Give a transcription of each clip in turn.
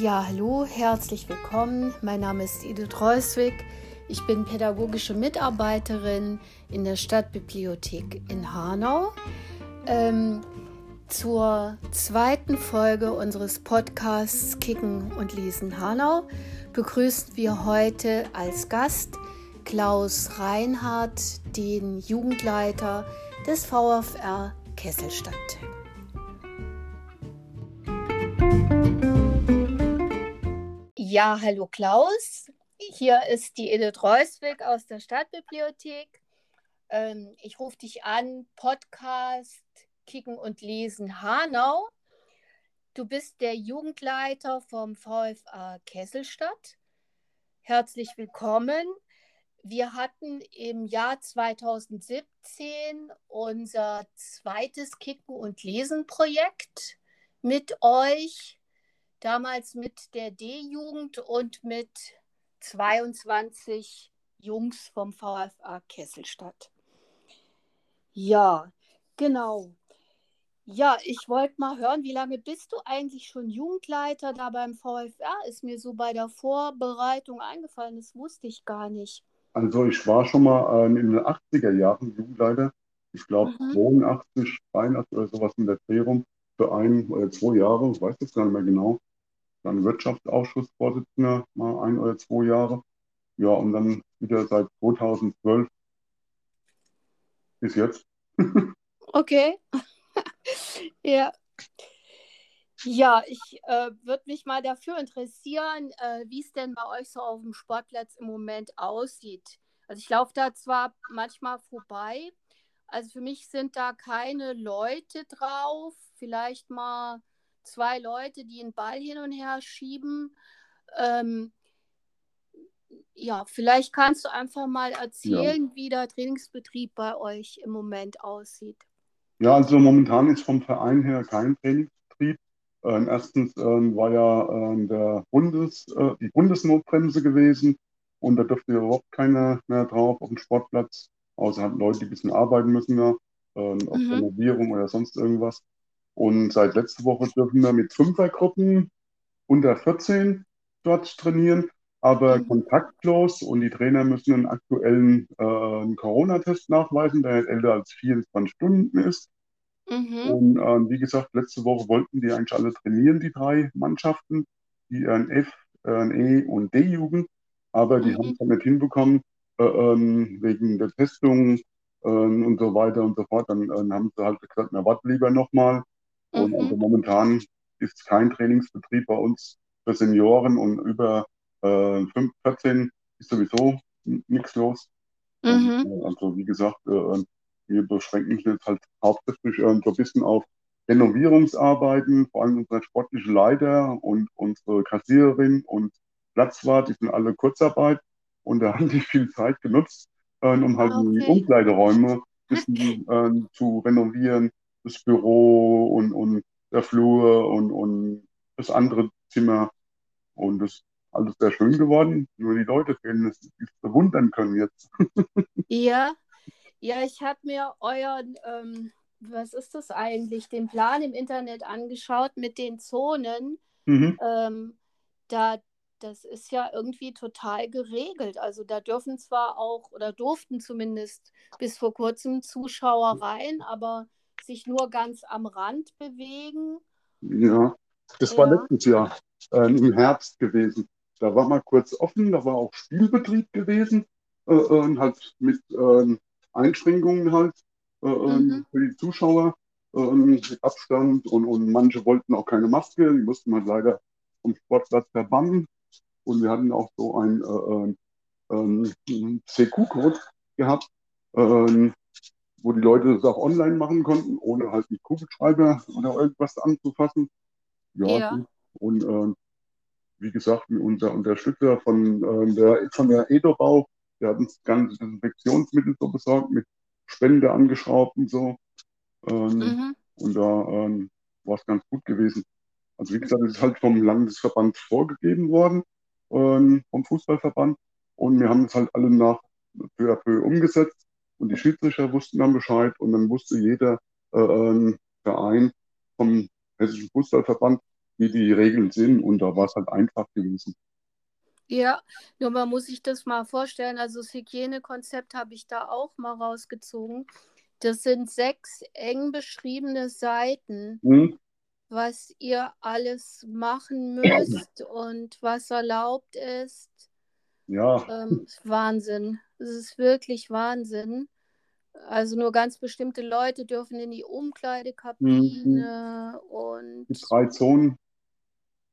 Ja, hallo, herzlich willkommen. Mein Name ist Edith Reuswig. Ich bin pädagogische Mitarbeiterin in der Stadtbibliothek in Hanau. Ähm, zur zweiten Folge unseres Podcasts Kicken und Lesen Hanau begrüßen wir heute als Gast Klaus Reinhardt, den Jugendleiter des VfR Kesselstadt. Ja, hallo Klaus. Hier ist die Edith Reuswig aus der Stadtbibliothek. Ähm, ich rufe dich an, Podcast Kicken und Lesen Hanau. Du bist der Jugendleiter vom VfA Kesselstadt. Herzlich willkommen. Wir hatten im Jahr 2017 unser zweites Kicken und Lesen Projekt mit euch damals mit der D-Jugend und mit 22 Jungs vom VfA Kesselstadt. Ja, genau. Ja, ich wollte mal hören, wie lange bist du eigentlich schon Jugendleiter da beim VfR? Ist mir so bei der Vorbereitung eingefallen, das wusste ich gar nicht. Also ich war schon mal äh, in den 80er Jahren Jugendleiter. Ich glaube mhm. 82, 83 oder sowas in der Dreh rum für ein oder zwei Jahre, ich weiß das gar nicht mehr genau dann Wirtschaftsausschussvorsitzender mal ein oder zwei Jahre. Ja, und dann wieder seit 2012 bis jetzt. okay. ja. Ja, ich äh, würde mich mal dafür interessieren, äh, wie es denn bei euch so auf dem Sportplatz im Moment aussieht. Also ich laufe da zwar manchmal vorbei, also für mich sind da keine Leute drauf, vielleicht mal zwei Leute, die einen Ball hin und her schieben. Ähm, ja, vielleicht kannst du einfach mal erzählen, ja. wie der Trainingsbetrieb bei euch im Moment aussieht. Ja, also momentan ist vom Verein her kein Trainingsbetrieb. Ähm, erstens ähm, war ja ähm, der Bundes, äh, die Bundesnotbremse gewesen und da dürfte überhaupt keiner mehr drauf auf dem Sportplatz, außer halt Leute, die ein bisschen arbeiten müssen, ja, ähm, auf mhm. Renovierung oder sonst irgendwas. Und seit letzter Woche dürfen wir mit Fünfergruppen unter 14 dort trainieren, aber mhm. kontaktlos und die Trainer müssen einen aktuellen äh, Corona-Test nachweisen, der älter als 24 Stunden ist. Mhm. Und äh, wie gesagt, letzte Woche wollten die eigentlich alle trainieren, die drei Mannschaften, die F, E und D-Jugend, aber die mhm. haben es halt nicht hinbekommen, äh, ähm, wegen der Testung äh, und so weiter und so fort. Dann haben sie halt gesagt, na, warte lieber nochmal. Und also mhm. momentan ist kein Trainingsbetrieb bei uns für Senioren und über äh, 5, 14 ist sowieso nichts los. Mhm. Und, äh, also wie gesagt, äh, wir beschränken uns jetzt halt hauptsächlich äh, so ein bisschen auf Renovierungsarbeiten, vor allem unsere sportliche Leiter und unsere Kassiererin und Platzwart, die sind alle Kurzarbeit und da haben die viel Zeit genutzt, äh, um halt ah, okay. die Umkleideräume ein bisschen äh, zu renovieren, das Büro und, und der Flur und, und das andere Zimmer. Und das ist alles sehr schön geworden. Nur die Leute fehlen, dass sie es bewundern können jetzt. ja, ja, ich habe mir euren, ähm, was ist das eigentlich, den Plan im Internet angeschaut mit den Zonen. Mhm. Ähm, da, das ist ja irgendwie total geregelt. Also da dürfen zwar auch oder durften zumindest bis vor kurzem Zuschauer rein, aber sich nur ganz am Rand bewegen. Ja, das war ja. letztes Jahr äh, im Herbst gewesen. Da war mal kurz offen, da war auch Spielbetrieb gewesen, äh, äh, halt mit ähm, Einschränkungen halt äh, ähm, mhm. für die Zuschauer, ähm, mit Abstand und, und manche wollten auch keine Maske, die mussten halt leider vom Sportplatz verbannen. Und wir hatten auch so ein äh, äh, CQ-Code gehabt, äh, wo die Leute das auch online machen konnten, ohne halt mit Kugelschreiber oder irgendwas anzufassen. Ja, ja. und äh, wie gesagt, unser Unterstützer von, äh, der, von der Edobau, der hat uns ganze Desinfektionsmittel so besorgt, mit Spende angeschraubt und so. Ähm, mhm. Und da ähm, war es ganz gut gewesen. Also wie gesagt, es ist halt vom Landesverband vorgegeben worden, ähm, vom Fußballverband. Und wir haben es halt alle nach peu à peu umgesetzt. Und die Schiedsrichter wussten dann Bescheid und dann wusste jeder äh, Verein vom Hessischen Fußballverband, wie die Regeln sind. Und da war es halt einfach gewesen. Ja, nur man muss sich das mal vorstellen. Also das Hygienekonzept habe ich da auch mal rausgezogen. Das sind sechs eng beschriebene Seiten, Hm? was ihr alles machen müsst und was erlaubt ist. Ja, Ähm, Wahnsinn. Es ist wirklich Wahnsinn. Also nur ganz bestimmte Leute dürfen in die Umkleidekabine und die drei Zonen.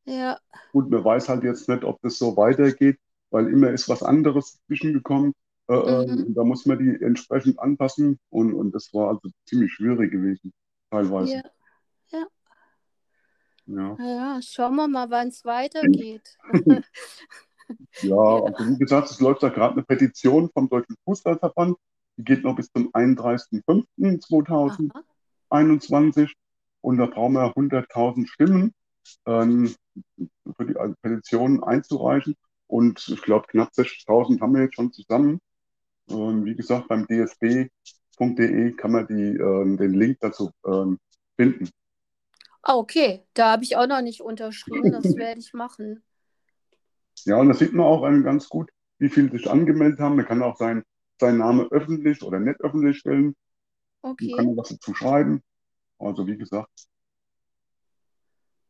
ja, Gut, man weiß halt jetzt nicht, ob das so weitergeht, weil immer ist was anderes zwischengekommen. Äh, äh, Mhm. da muss man die entsprechend anpassen. Und, und das war also ziemlich schwierig gewesen, teilweise. ja, Ja, ja, schauen wir mal, wann es weitergeht. ja, also wie gesagt, es läuft da gerade eine Petition vom Deutschen Fußballverband. Die geht noch bis zum 31.05.2021. Aha. Und da brauchen wir 100.000 Stimmen ähm, für die Petition einzureichen. Und ich glaube, knapp 60.000 haben wir jetzt schon zusammen. Und wie gesagt, beim dsb.de kann man die, ähm, den Link dazu ähm, finden. Ah, okay, da habe ich auch noch nicht unterschrieben. Das werde ich machen. Ja, und da sieht man auch ähm, ganz gut, wie viele sich angemeldet haben. Man kann auch sein, seinen Namen öffentlich oder nicht öffentlich stellen. Man kann Okay, was dazu schreiben. Also wie gesagt,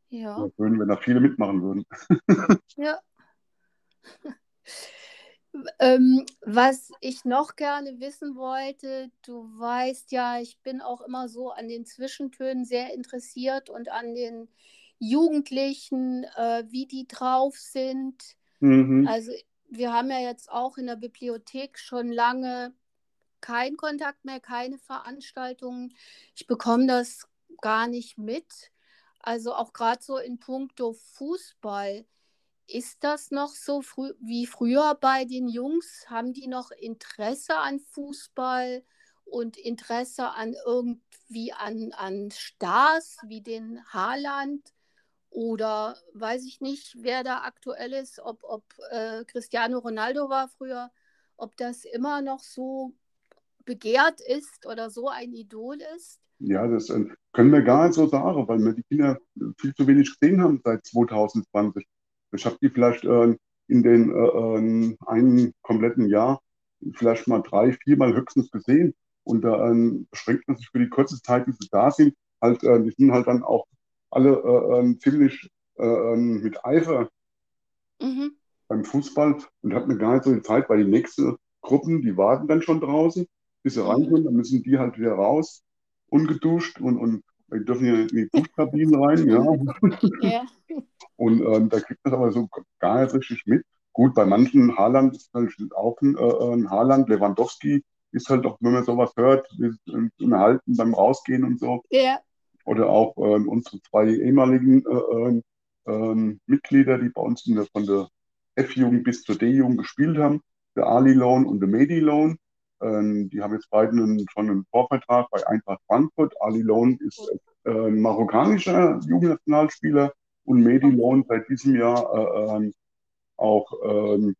ja, wäre schön, wenn da viele mitmachen würden. ja. Ähm, was ich noch gerne wissen wollte, du weißt ja, ich bin auch immer so an den Zwischentönen sehr interessiert und an den Jugendlichen, äh, wie die drauf sind. Mhm. Also wir haben ja jetzt auch in der Bibliothek schon lange keinen Kontakt mehr, keine Veranstaltungen. Ich bekomme das gar nicht mit. Also auch gerade so in puncto Fußball. Ist das noch so früh wie früher bei den Jungs? Haben die noch Interesse an Fußball und Interesse an irgendwie an, an Stars wie den Haaland? Oder weiß ich nicht, wer da aktuell ist, ob, ob äh, Cristiano Ronaldo war früher, ob das immer noch so begehrt ist oder so ein Idol ist. Ja, das äh, können wir gar nicht so sagen, weil wir die Kinder viel zu wenig gesehen haben seit 2020. Ich habe die vielleicht äh, in den äh, einen kompletten Jahr vielleicht mal drei, viermal höchstens gesehen. Und da äh, beschränkt man sich für die kurze Zeit, die sie da sind, halt, äh, die sind halt dann auch alle äh, ziemlich äh, mit Eifer Mhm. beim Fußball und hat mir gar nicht so die Zeit, weil die nächsten Gruppen, die warten dann schon draußen, bis sie Mhm. reinkommen, dann müssen die halt wieder raus, ungeduscht und, und die dürfen ja in die Duschkabinen rein, ja. Ja. Und ähm, da kriegt man aber so gar nicht richtig mit. Gut, bei manchen Haaland ist halt auch ein, äh, ein Haaland, Lewandowski ist halt auch, wenn man sowas hört, ist im Halten beim Rausgehen und so. Ja. Oder auch ähm, unsere zwei ehemaligen äh, ähm, Mitglieder, die bei uns in der, von der F-Jugend bis zur D-Jugend gespielt haben, der Ali Loan und der Medi Loan. Ähm, die haben jetzt beide einen, schon einen Vorvertrag bei Eintracht Frankfurt. Ali Loan ist äh, ein marokkanischer Jugendnationalspieler und Medi Loan seit diesem Jahr äh, ähm, auch ähm,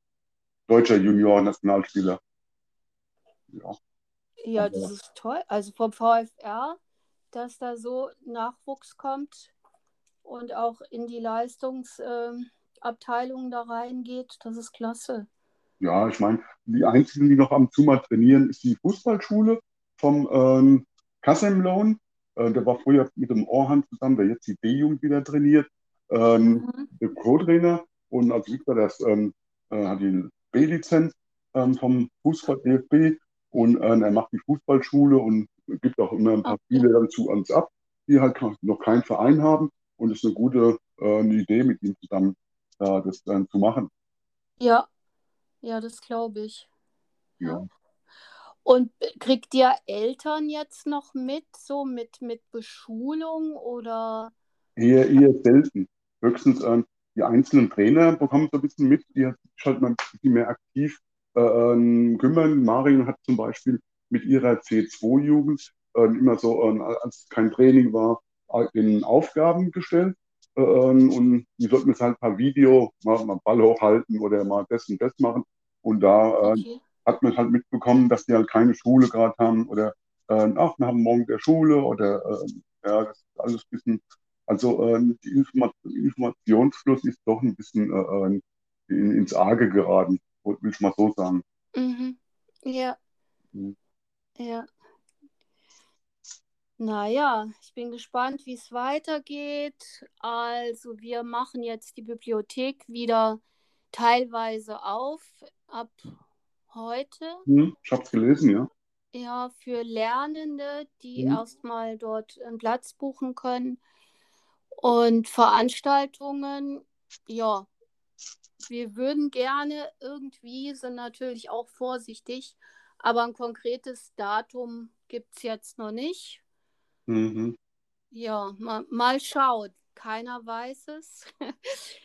deutscher Junior-Nationalspieler. Ja. Ja, das ist toll. Also vom VfR, dass da so Nachwuchs kommt und auch in die Leistungsabteilung da reingeht, das ist klasse. Ja, ich meine, die einzigen, die noch am Zuma trainieren, ist die Fußballschule vom ähm, Kassem Loan. Äh, der war früher mit dem Orhan zusammen, der jetzt die B-Jugend wieder trainiert. Ähm, Mhm. der Co-Trainer und als Victor das ähm, äh, hat die B-Lizenz ähm, vom Fußball DFB und äh, er macht die Fußballschule und gibt auch immer ein paar. Spiele dann zu uns ab, die halt noch keinen Verein haben und es ist eine gute äh, eine Idee mit ihm zusammen äh, das dann zu machen. Ja, ja, das glaube ich. Ja. Und kriegt ihr Eltern jetzt noch mit, so mit, mit Beschulung oder? Eher, eher selten. Höchstens ähm, die einzelnen Trainer bekommen so ein bisschen mit, die sich halt mal ein bisschen mehr aktiv äh, ähm, kümmern. Marion hat zum Beispiel mit ihrer C2-Jugend äh, immer so, äh, als kein Training war, in Aufgaben gestellt. Äh, und die sollten jetzt halt per Video mal, mal Ball hochhalten oder mal das und das machen. Und da äh, Okay. hat man halt mitbekommen, dass die halt keine Schule gerade haben oder äh, ach, wir haben morgen der Schule oder ja, das ist alles ein bisschen Also äh, die Informa Informationsfluss ist doch ein bisschen äh in, ins Arge geraten, will ich mal so sagen. Mhm. Ja. Mhm. Ja. Naja, ich bin gespannt, wie es weitergeht. Also wir machen jetzt die Bibliothek wieder teilweise auf ab heute. Hm, ich habe es gelesen, ja. Ja, für Lernende, die Hm. erstmal dort einen Platz buchen können. Und Veranstaltungen, ja, wir würden gerne irgendwie, sind natürlich auch vorsichtig, aber ein konkretes Datum gibt es jetzt noch nicht. Mhm. Ja, mal, mal schauen. Keiner weiß es.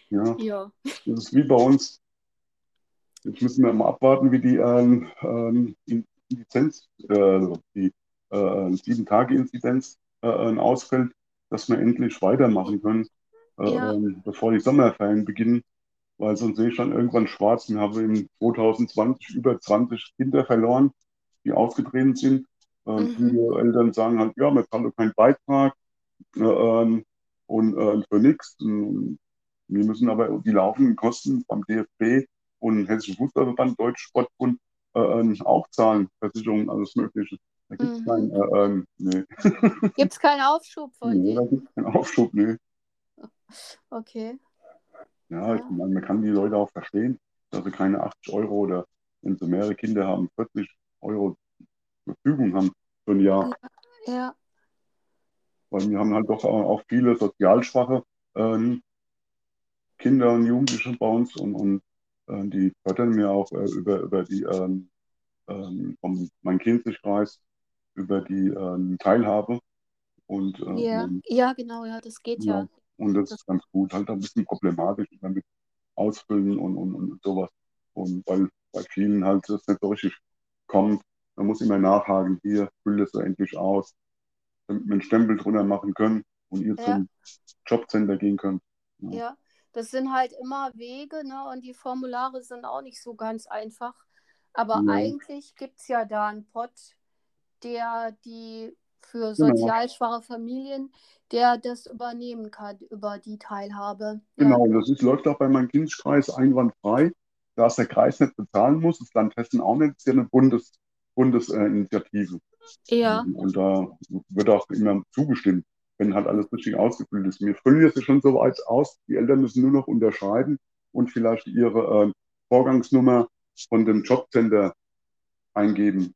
Ja, ja. das ist wie bei uns. Jetzt müssen wir mal abwarten, wie die ähm, ähm, Inzidenz, äh, die äh, sieben Tage Inzidenz äh, ausfällt, dass wir endlich weitermachen können, äh, Ja. ähm, bevor die Sommerferien beginnen. Weil sonst sehe ich dann irgendwann schwarz. Wir haben im 2020 über 20 Kinder verloren, die ausgetreten sind. Ähm, Mhm. Viele Eltern sagen halt, ja, wir zahlen keinen Beitrag äh, ähm, und äh, für nichts. Wir müssen aber die laufenden Kosten beim DFB und Hessischen Fußballverband, Deutschsportbund äh, ähm, auch zahlen, Versicherungen, alles Mögliche. Da gibt es Mhm. keinen, äh, ähm, nee. Keinen Aufschub von nee, da denen? gibt es keinen Aufschub, nee. Okay. Ja, ich Ja. meine, man kann die Leute auch verstehen, dass sie keine 80 Euro oder wenn sie mehrere Kinder haben, 40 Euro zur Verfügung haben für ein Jahr. Ja. Weil wir haben halt doch auch viele sozial schwache ähm, Kinder und Jugendliche bei uns und, und äh, die fördern mir auch äh, über, über die ähm, ähm, vom Main-Kinzig-Kreis über die ähm, Teilhabe und, äh, Ja. Ja, genau, ja, das geht ja, ja. Und das ist ganz gut. Halt ein bisschen problematisch damit ausfüllen und, und, und sowas. Und weil bei vielen halt das nicht so richtig kommt, man muss immer nachhaken, hier, füll das so endlich aus, damit wir einen Stempel drunter machen können und ihr Ja. zum Jobcenter gehen könnt. Ja. Ja, das sind halt immer Wege, ne? Und die Formulare sind auch nicht so ganz einfach. Aber Ja. eigentlich gibt es ja da einen Pott, der die für Genau. sozial schwache Familien, der das übernehmen kann über die Teilhabe. Genau, und das ist, läuft auch bei meinem Kindskreis einwandfrei, da es der Kreis nicht bezahlen muss, das Land Hessen auch nicht, das ist ja eine Bundes, Bundesinitiative. Ja, ja, Und da wird auch immer zugestimmt, wenn halt alles richtig ausgefüllt ist. Wir füllen jetzt schon so weit aus, die Eltern müssen nur noch unterschreiben und vielleicht ihre äh, Vorgangsnummer von dem Jobcenter eingeben.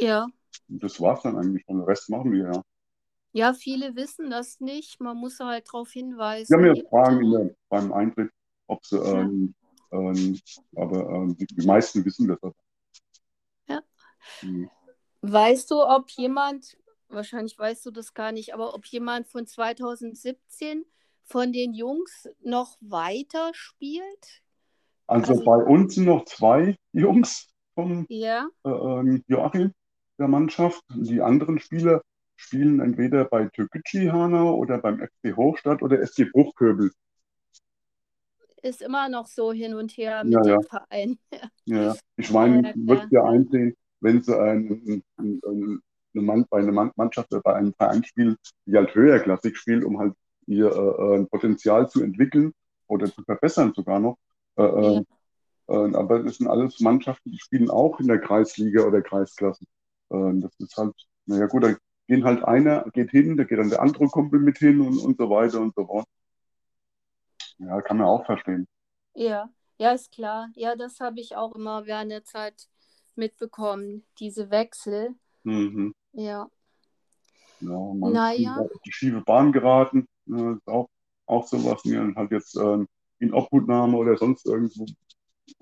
ja. Das war's dann eigentlich. Und den Rest machen wir ja. Ja, viele wissen das nicht. Man muss halt darauf hinweisen. Ja, wir fragen immer beim Eintritt, ob sie, Ja. ähm, ähm, aber ähm, die, die meisten wissen das. aber. Ja. Mhm. Weißt du, ob jemand, wahrscheinlich weißt du das gar nicht, aber ob jemand von 2017 von den Jungs noch weiter spielt? Also, Also- bei uns sind noch zwei Jungs vom Ja, äh, ähm, Joachim der Mannschaft. Die anderen Spieler spielen entweder bei Türkgücü Hanau oder beim FC Hochstadt oder SG Bruchköbel. ist immer noch so hin und her Ja, mit ja. dem Verein. Ja, ja. ich meine, Ja, wirst ja einsehen, wenn sie ein, ein, ein, eine bei einer Mann- Mannschaft oder bei einem Verein spielen, die halt höherklassig spielt, um halt ihr äh, äh, Potenzial zu entwickeln oder zu verbessern sogar noch. Äh, Ja. äh, aber das sind alles Mannschaften, die spielen auch in der Kreisliga oder Kreisklasse. Äh, das ist halt, naja gut, da gehen halt einer, geht hin, da geht dann der andere Kumpel mit hin und, und so weiter und so fort. Ja, kann man auch verstehen. Ja, ja, ist klar. Ja, das habe ich auch immer während der Zeit mitbekommen, diese Wechsel. Mhm. Ja, Ja, man Naja. ist auf die schiefe Bahn geraten. Ja, ist auch, auch sowas, mir halt jetzt ähm, in Obhutnahme oder sonst irgendwo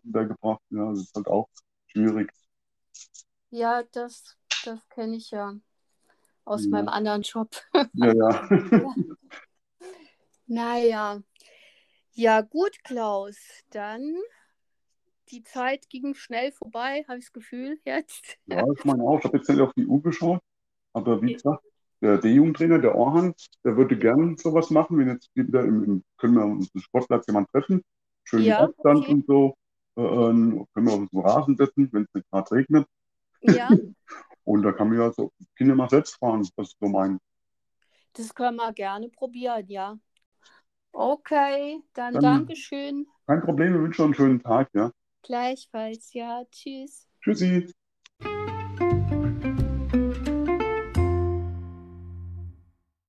untergebracht. Ja, das ist halt auch schwierig. ja, das, das kenne ich ja aus Ja. meinem anderen Job. Ja, ja. Naja, ja gut, Klaus, dann die Zeit ging schnell vorbei, habe ich das Gefühl jetzt. Ja, ich meine auch. Ich habe jetzt nicht auf die Uhr geschaut. Aber wie gesagt, der D-Jugendtrainer, der Orhan, der würde gern sowas machen, wenn jetzt wieder im, im können wir uns im Sportplatz jemand treffen. Schön Ja, Abstand okay. und so. Äh, ähm, können wir auf den Rasen setzen, wenn es nicht gerade regnet. Ja, Und da kann man ja so Kinder mal selbst fahren, ist so mein. Das können wir gerne probieren, ja. Okay, dann, Dann- Dankeschön. Kein Problem, wir wünschen noch einen schönen Tag, ja. Gleichfalls, ja. Tschüss. Tschüssi. Tschüss.